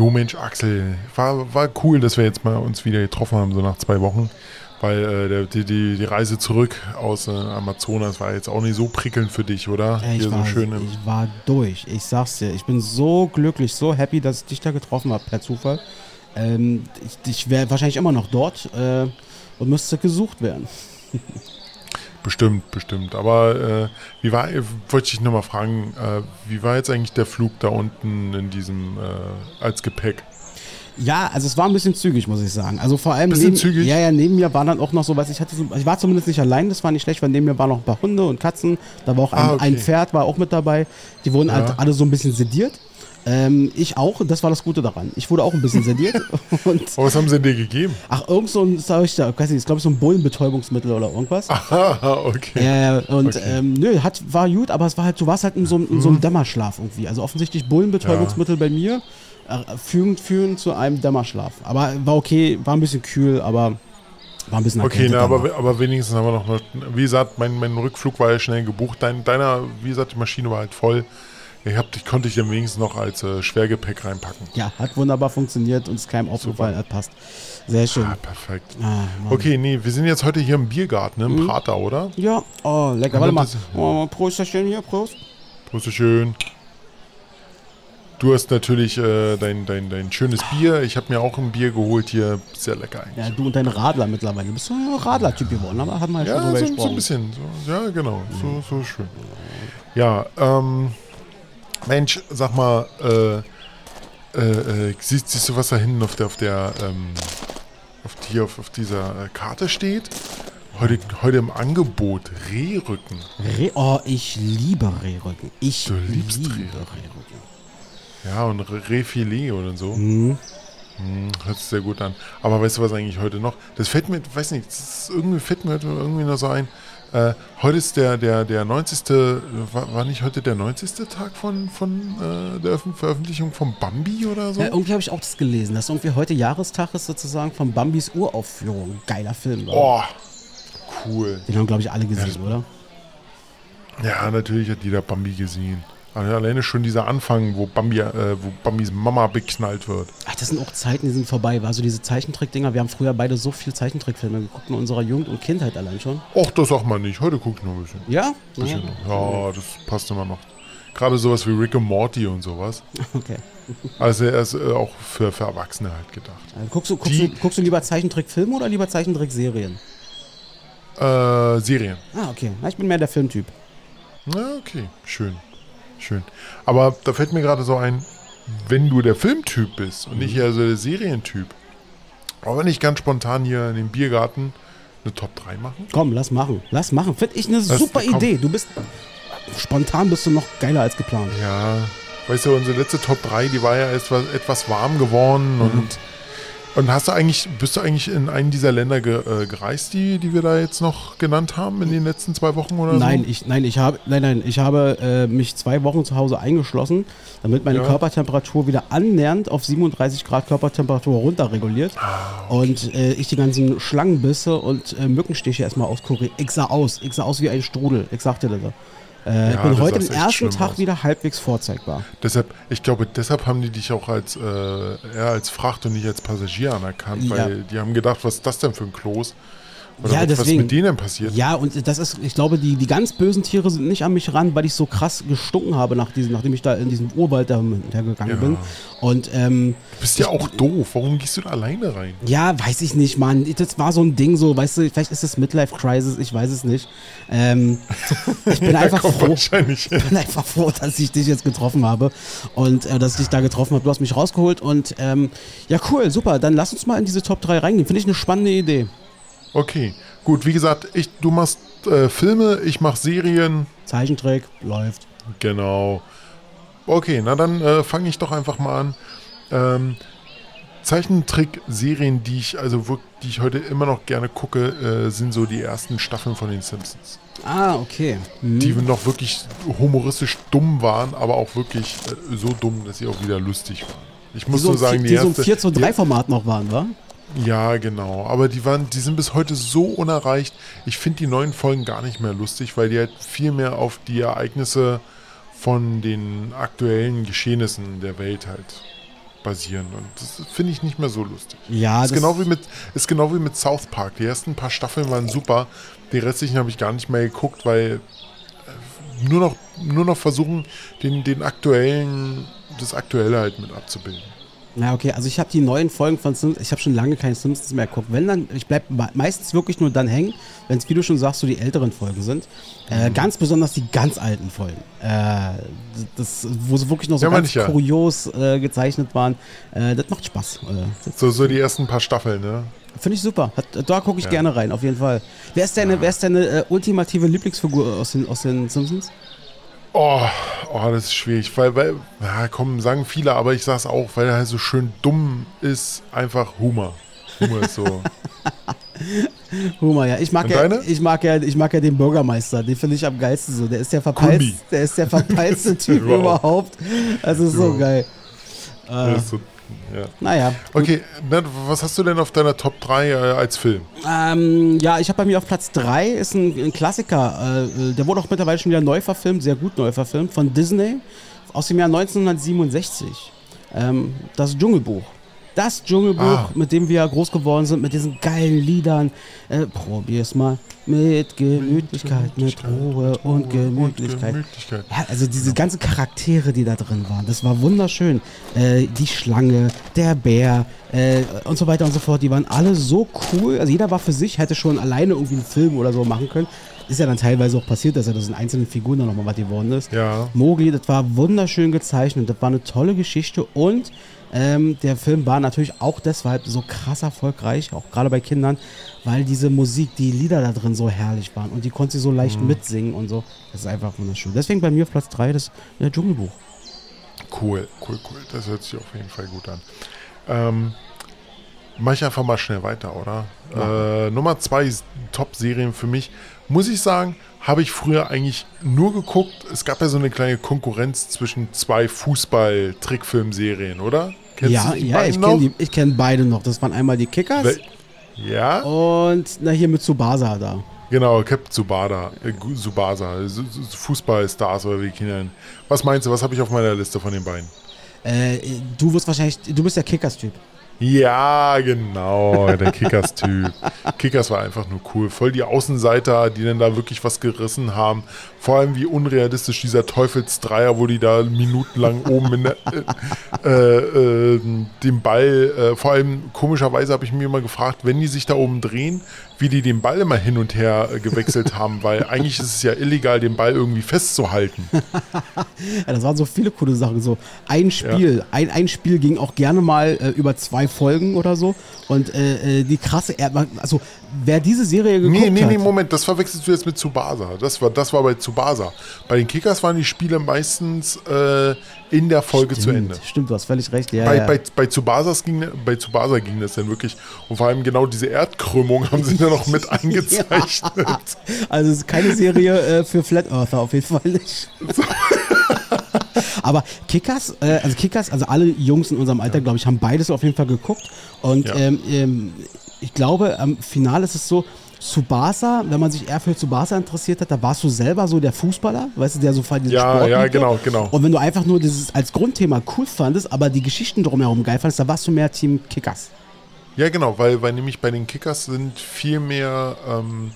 Jo Mensch, Axel, war, war cool, dass wir jetzt mal uns wieder getroffen haben, so nach zwei Wochen. Weil äh, die, die, die Reise zurück aus äh, Amazonas war jetzt auch nicht so prickelnd für dich, oder? Ey, ich, Hier war, so schön ich war durch. Ich sag's dir. Ich bin so glücklich, so happy, dass ich dich da getroffen habe, per Zufall. Ähm, ich ich wäre wahrscheinlich immer noch dort äh, und müsste gesucht werden. Bestimmt, bestimmt. Aber äh, wie war, wollte ich dich nochmal fragen, äh, wie war jetzt eigentlich der Flug da unten in diesem, äh, als Gepäck? Ja, also es war ein bisschen zügig, muss ich sagen. Also vor allem Bisschen neben, zügig? Ja, ja, neben mir waren dann auch noch so, was ich hatte, so, ich war zumindest nicht allein, das war nicht schlecht, weil neben mir waren noch ein paar Hunde und Katzen. Da war auch ein, Ah, okay. ein Pferd, war auch mit dabei. Die wurden Ja. halt alle so ein bisschen sediert. Ähm, ich auch, das war das Gute daran. Ich wurde auch ein bisschen sediert. und Aber was haben sie denn dir gegeben? ach, irgend so ein, sag ich da, weiß nicht, ich glaube so ein Bullenbetäubungsmittel oder irgendwas. Ah, okay. Ja, ja, und Okay. ähm, nö, hat, war gut, aber es war halt, du warst halt in so, einem- in so einem Mhm. Dämmerschlaf irgendwie. Also offensichtlich Bullenbetäubungsmittel bei mir äh, führen, führen zu einem Dämmerschlaf. Aber war okay, war ein bisschen kühl, aber war ein bisschen Okay, na, aber, aber wenigstens haben wir noch, wie gesagt, mein, mein Rückflug war ja schnell gebucht. Dein, deiner, wie gesagt, die Maschine war halt voll. Ich, hab, ich konnte dich dann wenigstens noch als äh, Schwergepäck reinpacken. Ja, hat wunderbar funktioniert und ist keinem aufgefallen, hat passt. Sehr schön. Ah, perfekt. Ah. Okay, nee, wir sind jetzt heute hier im Biergarten, ne, Mhm. im Prater, oder? Ja, oh, lecker. Ja, Warte mal. das- Oh, Prostchen hier, Prost. Prost, schön. Du hast natürlich äh, dein, dein, dein schönes Bier. Ich habe mir auch ein Bier geholt hier. Sehr lecker eigentlich. Ja, du und dein Radler mittlerweile. Du bist so ein Radler-Typ geworden, aber haben wir ja schon Ja, drüber so, so ein bisschen. So, ja, genau. So, so schön. Ja, ähm, Mensch, sag mal, äh, äh, äh, siehst, siehst du, was da hinten auf der, auf der, ähm, auf, die, auf, auf dieser äh, Karte steht? Heute, heute im Angebot Rehrücken. Re oh, ich liebe Rehrücken. Ich Du liebst liebe Rehrücken. Rehrücken. Ja, und Re- Rehfilet oder so. Mhm. Hm, hört sich sehr gut an. Aber weißt du, was eigentlich heute noch? Das fällt mir, weiß nicht, irgendwie fällt mir heute irgendwie noch so ein. Äh, heute ist der, der, der 90. War, war nicht heute der 90. Tag von, von äh, der Veröffentlichung von Bambi oder so? Ja, irgendwie habe ich auch das gelesen, dass irgendwie heute Jahrestag ist sozusagen von Bambis Uraufführung. Geiler Film. Oh, cool. Den haben, glaube ich, alle gesehen, Ja, oder? Ja, natürlich hat jeder Bambi gesehen. Also alleine schon dieser Anfang, wo Bambi, äh, wo Bambis Mama beknallt wird. Ach, das sind auch Zeiten, die sind vorbei. War so diese Zeichentrick-Dinger. Wir haben früher beide so viel Zeichentrickfilme geguckt in unserer Jugend und Kindheit allein schon. Och, das sagt man nicht. Heute guck ich noch ein bisschen. Ja? bisschen noch. Ja, das passt immer noch. Gerade sowas wie Rick und Morty und sowas. Okay. Also er ist äh, auch für, für Erwachsene halt gedacht. Also guckst, du, guckst, Die- du, guckst du lieber Zeichentrickfilme oder lieber Zeichentrickserien? Äh, Serien. Ah, okay. Na, ich bin mehr der Filmtyp. Na, okay. Schön. Schön. Aber da fällt mir gerade so ein, wenn du der Filmtyp bist und nicht eher so der Serientyp, aber wenn ich ganz spontan hier in dem Biergarten eine Top 3 machen? Komm, lass machen. Lass machen. Finde ich eine Das- super komm. Idee. Du bist. Spontan bist du noch geiler als geplant. Ja, weißt du, unsere letzte Top 3, die war ja etwas, etwas warm geworden Mhm. und und hast du eigentlich, bist du eigentlich in einen dieser Länder ge, äh, gereist, die, die wir da jetzt noch genannt haben in den letzten zwei Wochen oder Nein, so? ich, nein, ich habe, nein, nein, ich habe äh, mich zwei Wochen zu Hause eingeschlossen, damit meine Ja. Körpertemperatur wieder annähernd auf 37 Grad Körpertemperatur runterreguliert Ah, und äh, ich die ganzen Schlangenbisse und äh, Mückenstiche erstmal auskuriere. Ich sah aus, ich sah aus wie ein Strudel. Ich sagte dir das. Äh, ich Ja, bin du heute echt ersten Tag aus. wieder halbwegs vorzeigbar. Deshalb, ich glaube, deshalb haben die dich auch als, äh, eher als Fracht und nicht als Passagier anerkannt, Ja. weil die haben gedacht, was ist das denn für ein Kloß? Oder Ja, was, was deswegen. mit denen passiert? Ja, und das ist, ich glaube, die, die ganz bösen Tiere sind nicht an mich ran, weil ich so krass gestunken habe, nach diesem, nachdem ich da in diesem Urwald da hintergegangen Ja. bin. Und ähm, Du bist ja auch doof. Warum gehst du da alleine rein? Ja, weiß ich nicht, Mann. Das war so ein Ding, so, weißt du, vielleicht ist es Midlife Crisis, ich weiß es nicht. Ähm, ich bin einfach froh. Ich bin einfach froh, dass ich dich jetzt getroffen habe und äh, dass ich dich da getroffen habe. Du hast mich rausgeholt und ähm, ja, cool, super. Dann lass uns mal in diese Top 3 reingehen. Finde ich eine spannende Idee. Okay, gut, wie gesagt, ich, du machst äh, Filme, ich mach Serien. Zeichentrick läuft. Genau. Okay, na dann äh, fange ich doch einfach mal an. Ähm, Zeichentrick-Serien, die ich also wirklich, die ich heute immer noch gerne gucke, äh, sind so die ersten Staffeln von den Simpsons. Ah, okay. Hm. Die noch wirklich humoristisch dumm waren, aber auch wirklich äh, so dumm, dass sie auch wieder lustig waren. Ich muss so, nur sagen, die, die so erste, 4 zu 3 Format noch waren, wa? Ja, genau. Aber die waren, die sind bis heute so unerreicht. Ich finde die neuen Folgen gar nicht mehr lustig, weil die halt viel mehr auf die Ereignisse von den aktuellen Geschehnissen der Welt halt basieren. Und das finde ich nicht mehr so lustig. Ja, ist, genau wie mit, ist genau wie mit South Park. Die ersten paar Staffeln waren super. Die restlichen habe ich gar nicht mehr geguckt, weil äh, nur noch, nur noch versuchen, den, den aktuellen, das Aktuelle halt mit abzubilden. Na okay, also ich habe die neuen Folgen von Simpsons, ich habe schon lange keine Simpsons mehr geguckt. Wenn dann, ich bleibe meistens wirklich nur dann hängen, wenn es, wie du schon sagst, so die älteren Folgen sind. Äh, mhm. Ganz besonders die ganz alten Folgen. Äh, das, wo sie wirklich noch so ja, ganz ja. kurios äh, gezeichnet waren. Äh, das macht Spaß. Äh, so, so die ersten paar Staffeln, ne? Finde ich super. Hat, da gucke ich ja. gerne rein, auf jeden Fall. Wer ist deine, wer ist deine äh, ultimative Lieblingsfigur aus den, aus den Simpsons? Oh, oh, das ist schwierig, weil, weil, ja, komm, sagen viele, aber ich sag's auch, weil er halt so schön dumm ist, einfach Humor. Humor ist so. Humor, ja. Ich mag ja, ich mag ja, ich mag ja den Bürgermeister, den finde ich am geilsten so. Der ist der verpeilste, der ist der verpeilste Typ überhaupt. Das ist so geil. Äh, ist so ja. Naja. Okay, was hast du denn auf deiner Top 3 äh, als Film? Ähm, ja, ich habe bei mir auf Platz 3 ist ein, ein Klassiker. Äh, der wurde auch mittlerweile schon wieder neu verfilmt, sehr gut neu verfilmt, von Disney aus dem Jahr 1967. Ähm, das Dschungelbuch. Das Dschungelbuch, ah. mit dem wir groß geworden sind, mit diesen geilen Liedern. Äh, probier's mal mit Gemütlichkeit, mit, Ruhe, mit Ruhe und Gemütlichkeit. Und Gemütlichkeit. Ja, also diese ganzen Charaktere, die da drin waren, das war wunderschön. Äh, die Schlange, der Bär äh, und so weiter und so fort, die waren alle so cool. Also jeder war für sich, hätte schon alleine irgendwie einen Film oder so machen können. Ist ja dann teilweise auch passiert, dass er das in einzelnen Figuren dann nochmal was geworden ist. Ja. Mogli, das war wunderschön gezeichnet, das war eine tolle Geschichte und ähm, der Film war natürlich auch deshalb so krass erfolgreich, auch gerade bei Kindern, weil diese Musik, die Lieder da drin so herrlich waren und die konnte sie so leicht mhm. mitsingen und so. Das ist einfach wunderschön. Deswegen bei mir auf Platz 3 das ja, Dschungelbuch. Cool, cool, cool. Das hört sich auf jeden Fall gut an. Ähm, mach ich einfach mal schnell weiter, oder? Ja. Äh, Nummer 2 Top-Serien für mich. Muss ich sagen, habe ich früher eigentlich nur geguckt. Es gab ja so eine kleine Konkurrenz zwischen zwei Fußball-Trickfilmserien, oder? Kennst ja, ja, ich kenne kenn beide noch. Das waren einmal die Kickers. We ja. Und na hier mit Tsubasa da. Genau, Cap Tsubada, äh, Tsubasa, Fußballstars oder wie Kinder. Was meinst du, was habe ich auf meiner Liste von den beiden? Äh, du wirst wahrscheinlich, du bist der Kickers-Typ. Ja, genau, der Kickers-Typ. Kickers war einfach nur cool. Voll die Außenseiter, die dann da wirklich was gerissen haben. Vor allem wie unrealistisch dieser Teufelsdreier, wo die da minutenlang oben in der, äh, äh, den Ball, äh, vor allem komischerweise habe ich mir immer gefragt, wenn die sich da oben drehen, wie die den Ball immer hin und her äh, gewechselt haben, weil eigentlich ist es ja illegal, den Ball irgendwie festzuhalten. ja, das waren so viele coole Sachen. So ein Spiel, ja. ein, ein Spiel ging auch gerne mal äh, über zwei Folgen oder so. Und äh, äh die krasse, also wer diese Serie geguckt nee, nee, hat. Nee, Moment, das verwechselst du jetzt mit Tsubasa. Das war, das war bei Tsubasa. Bei den Kickers waren die Spiele meistens äh, in der Folge stimmt, zu Ende. Stimmt, du hast völlig recht. Ja, bei, ja. Bei, bei, Tsubasas ging, bei Tsubasa ging das dann wirklich. Und vor allem genau diese Erdkrümmung haben sie dann noch mit eingezeichnet. ja. Also es ist keine Serie äh, für Flat Earther, auf jeden Fall nicht. So. Aber Kickers, äh, also Kickers, also alle Jungs in unserem Alter, ja. glaube ich, haben beides auf jeden Fall geguckt. Und ja. ähm, ähm, ich glaube, am Finale ist es so, Tsubasa, wenn man sich eher für Tsubasa interessiert hat, da warst du selber so der Fußballer, weißt du, der so diese Ja, ja, genau, genau. Und wenn du einfach nur dieses als Grundthema cool fandest, aber die Geschichten drumherum geil fandest, da warst du mehr Team Kickers. Ja, genau, weil, weil nämlich bei den Kickers sind viel mehr ähm,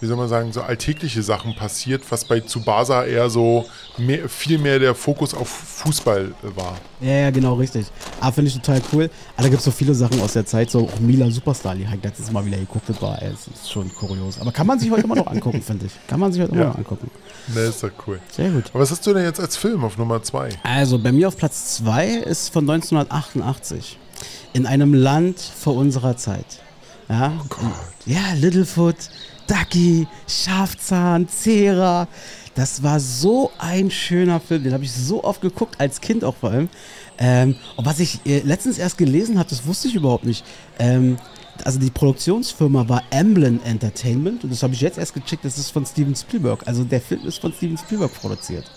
wie soll man sagen, so alltägliche Sachen passiert, was bei Tsubasa eher so mehr, viel mehr der Fokus auf Fußball war. Ja, ja, genau, richtig. Aber finde ich total cool. Aber da gibt es so viele Sachen aus der Zeit, so auch Mila Superstar, die halt letztes Mal wieder geguckt war, das ist schon kurios. Aber kann man sich heute immer noch angucken, finde ich. Kann man sich heute ja. immer noch angucken. Ne, ist doch cool. Sehr gut. Aber was hast du denn jetzt als Film auf Nummer 2? Also, bei mir auf Platz 2 ist von 1988. In einem Land vor unserer Zeit. Ja, oh Gott. ja Littlefoot, Ducky, Schafzahn, Zera. Das war so ein schöner Film. Den habe ich so oft geguckt, als Kind auch vor allem. Ähm, und was ich äh, letztens erst gelesen habe, das wusste ich überhaupt nicht. Ähm, also die Produktionsfirma war Amblin Entertainment und das habe ich jetzt erst gecheckt, das ist von Steven Spielberg. Also der Film ist von Steven Spielberg produziert.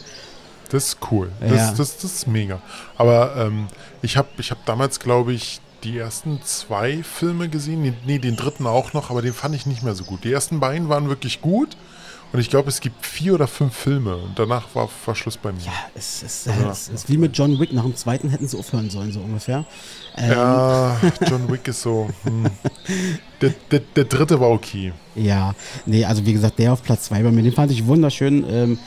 Das ist cool. Das, ja. das, das, ist mega. Aber ähm, ich habe ich hab damals, glaube ich, die ersten zwei Filme gesehen. Nee, den dritten auch noch, aber den fand ich nicht mehr so gut. Die ersten beiden waren wirklich gut. Und ich glaube, es gibt vier oder fünf Filme und danach war, war Schluss bei mir. Ja, es ist, äh, es ist wie mit John Wick. Nach dem zweiten hätten sie aufhören sollen, so ungefähr. Ähm, Ja, John Wick ist so. Hm. Der, der, der dritte war okay. Ja, nee, also wie gesagt, der auf Platz 2 bei mir, den fand ich wunderschön. Ähm,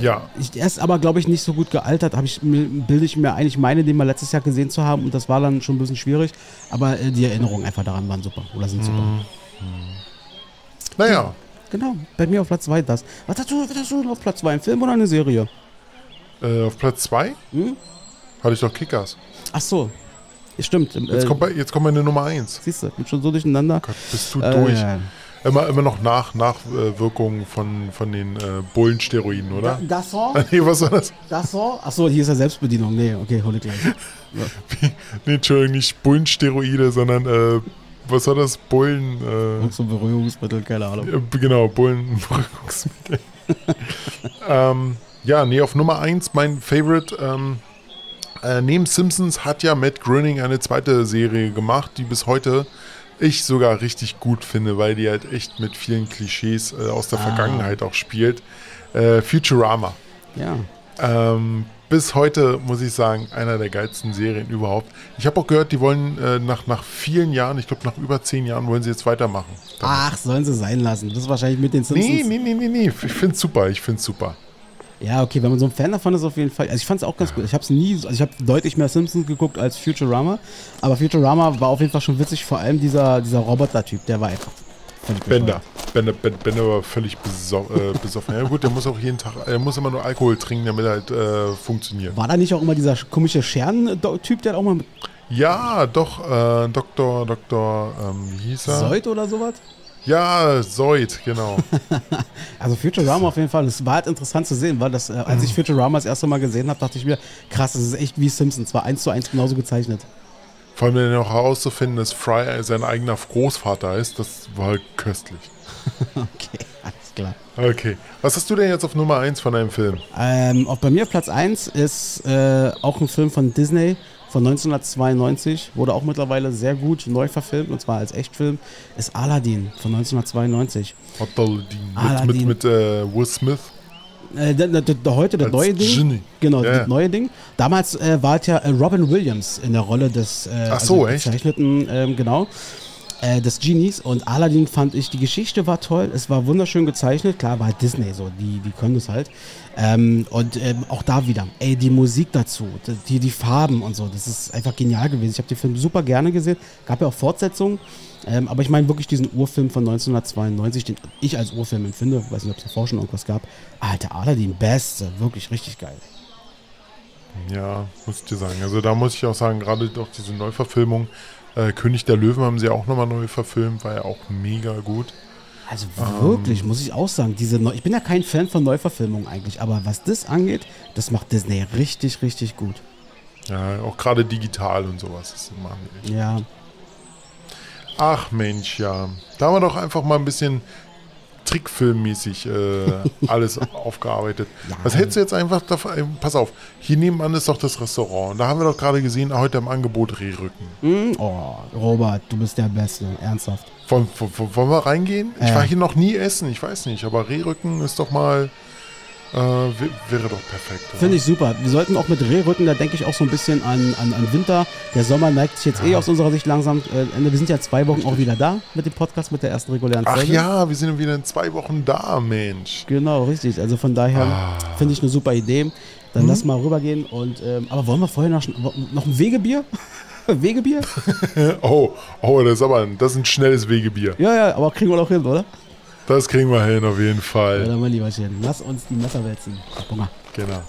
Ja, ich, er ist aber, glaube ich, nicht so gut gealtert. Ich, bilde ich mir eigentlich meine, den mal letztes Jahr gesehen zu haben und das war dann schon ein bisschen schwierig. Aber äh, die Erinnerungen einfach daran waren super oder sind super. Mhm. naja, Genau, bei mir auf Platz 2 das. Was hast du, was hast du auf Platz 2? Ein Film oder eine Serie? äh, auf Platz zwei Hm? hatte ich doch Kickers. Ach so, stimmt. Jetzt, äh, kommt, bei, jetzt kommt meine Nummer eins. Siehst du, bin schon so durcheinander. Gott, bist du Äh, durch. ja. Immer, immer noch nach, Nachwirkungen von, von den äh, Bullensteroiden, oder? Gasson? nee, was war das? Gasson? Achso, hier ist ja Selbstbedienung. Nee, okay, hol ich gleich. Nee, Entschuldigung, nicht Bullensteroide, sondern, äh, was war das? Bullen, äh, So Beruhigungsmittel, keine Ahnung. genau, Bullenberuhigungsmittel. ähm, ja, nee, auf Nummer 1, mein Favorite, ähm, äh, neben Simpsons hat ja Matt Groening eine zweite Serie gemacht, die bis heute ich sogar richtig gut finde, weil die halt echt mit vielen Klischees äh, aus der Ah. Vergangenheit auch spielt. Äh, Futurama. Ja. Ähm, bis heute muss ich sagen, einer der geilsten Serien überhaupt. Ich habe auch gehört, die wollen äh, nach, nach vielen Jahren, ich glaube nach über zehn Jahren, wollen sie jetzt weitermachen. Ach, sollen sie sein lassen. Das ist wahrscheinlich mit den Simpsons. Nee, nee, nee, nee, nee. Ich finde es super. Ich finde es super. Ja, okay, wenn man so ein Fan davon ist, auf jeden Fall. Also ich fand es auch ganz gut. Ich habe es nie, also ich habe deutlich mehr Simpsons geguckt als Futurama. Aber Futurama war auf jeden Fall schon witzig. Vor allem dieser, dieser Roboter-Typ, der war einfach Bender. Bender, Ben- Bender war völlig beso äh, besoffen. Ja gut, der muss auch jeden Tag, er muss immer nur Alkohol trinken, damit er halt äh, funktioniert. War da nicht auch immer dieser komische Scheren-Typ, der hat auch mal Ja, doch, äh, Dr. Dr. Ähm, wie hieß er? Seut oder sowas? Ja, Seut, genau. Also Futurama auf jeden Fall. Es war halt interessant zu sehen, weil das, äh, als ich Futurama das erste Mal gesehen habe, dachte ich mir, krass, das ist echt wie Simpsons. War eins zu eins genauso gezeichnet. Vor allem dann auch herauszufinden, dass Fry sein eigener Großvater ist, das war halt köstlich. Okay, alles klar. Okay. Was hast du denn jetzt auf Nummer 1 von einem Film? Ähm, auch bei mir auf Platz 1 ist äh, auch ein Film von Disney von 1992. Wurde auch mittlerweile sehr gut neu verfilmt, und zwar als Echtfilm. Ist Aladdin von 1992. Aladdin. Mit, mit, mit äh, Will Smith. Äh, der, der, der, heute das Als neue Ding. Genie. Genau, Ja, das neue Ding. Damals äh, war es ja äh, Robin Williams in der Rolle des äh, so, echt? gezeichneten, ähm, genau, äh, des Genies. Und Aladdin fand ich, die Geschichte war toll, es war wunderschön gezeichnet. Klar, war halt Disney so, die, die können das halt. Ähm, und ähm, auch da wieder, ey, die Musik dazu, die, die Farben und so, das ist einfach genial gewesen. Ich habe den Film super gerne gesehen. Gab ja auch Fortsetzungen. Ähm, aber ich meine wirklich diesen Urfilm von 1992, den ich als Urfilm empfinde. Weiß nicht, ob es davor schon irgendwas gab. Alter, Aladdin, beste, wirklich richtig geil. Ja, muss ich dir sagen. Also da muss ich auch sagen, gerade doch diese Neuverfilmung, äh, König der Löwen haben sie auch nochmal neu verfilmt, war ja auch mega gut. Also Ähm. wirklich, muss ich auch sagen, diese Neu ich bin ja kein Fan von Neuverfilmungen eigentlich, aber was das angeht, das macht Disney richtig, richtig gut. Ja, auch gerade digital und sowas. Das machen die echt. Ja, Ach Mensch, ja. Da haben wir doch einfach mal ein bisschen Trickfilmmäßig äh, alles aufgearbeitet. Ja. Was hältst du jetzt einfach davon? äh, Pass auf, hier nebenan ist doch das Restaurant. Da haben wir doch gerade gesehen, heute im Angebot Rehrücken. Hm? Oh, Robert, du bist der Beste, ernsthaft. Wollen, wollen, wollen wir reingehen? Ich Äh. war hier noch nie essen, ich weiß nicht, aber Rehrücken ist doch mal. Äh, wär- wäre doch perfekt. Finde ich super. Wir sollten auch mit Rehrücken, da denke ich auch so ein bisschen an, an, an Winter. Der Sommer neigt sich jetzt eh aus unserer Sicht langsam äh, Ende. Wir sind ja zwei Wochen auch wieder da mit dem Podcast, mit der ersten regulären Ach Folge. ja, wir sind wieder in zwei Wochen da, Mensch. Genau, richtig. Also von daher Ah. finde ich eine super Idee. Dann lass mal rübergehen. Und, ähm, aber wollen wir vorher noch, noch ein Wegebier? Wegebier? Oh, oh, das ist aber ein, das ist ein schnelles Wegebier. Ja, ja, aber kriegen wir doch hin, oder? Das kriegen wir hin, auf jeden Ja, Fall. dann mein Lieberchen, lass uns die Messer wälzen. Hunger. Genau.